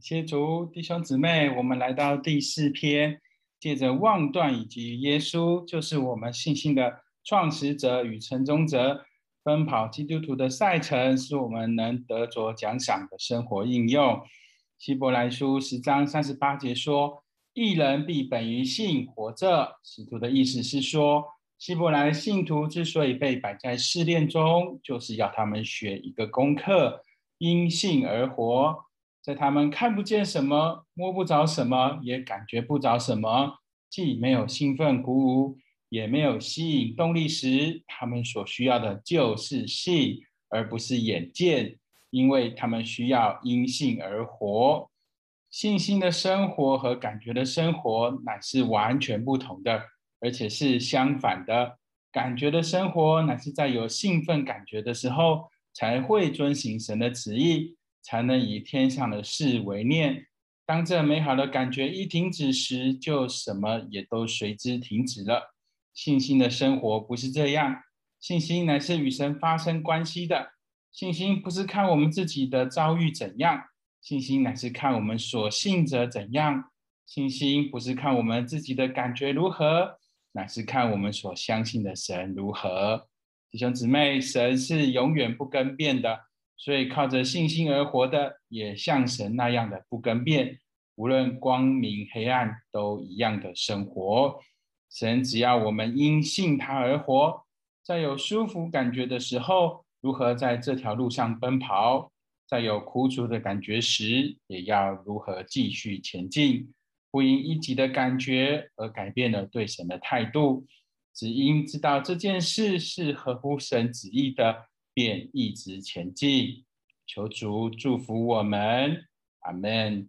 谢主弟兄姊妹，我们来到第四篇，借着望断以及耶稣，就是我们信心的创始者与成终者，奔跑基督徒的赛程，是我们能得着奖赏的生活应用。希伯来书十章三十八节说：“一人必本于信活着。”使徒的意思是说，希伯来信徒之所以被摆在试炼中，就是要他们学一个功课，因信而活。在他们看不见什么、摸不着什么、也感觉不着什么，既没有兴奋鼓舞，也没有吸引动力时，他们所需要的就是信，而不是眼见，因为他们需要因信而活。信心的生活和感觉的生活乃是完全不同的，而且是相反的。感觉的生活乃是在有兴奋感觉的时候，才会遵行神的旨意。才能以天上的事为念。当这美好的感觉一停止时，就什么也都随之停止了。信心的生活不是这样，信心乃是与神发生关系的。信心不是看我们自己的遭遇怎样，信心乃是看我们所信者怎样。信心不是看我们自己的感觉如何，乃是看我们所相信的神如何。弟兄姊妹，神是永远不更变的。所以靠着信心而活的，也像神那样的不更变，无论光明黑暗都一样的生活。神只要我们因信他而活，在有舒服感觉的时候，如何在这条路上奔跑；在有苦楚的感觉时，也要如何继续前进。不因一己的感觉而改变了对神的态度，只因知道这件事是合乎神旨意的。便一直前进，求主祝福我们，阿门。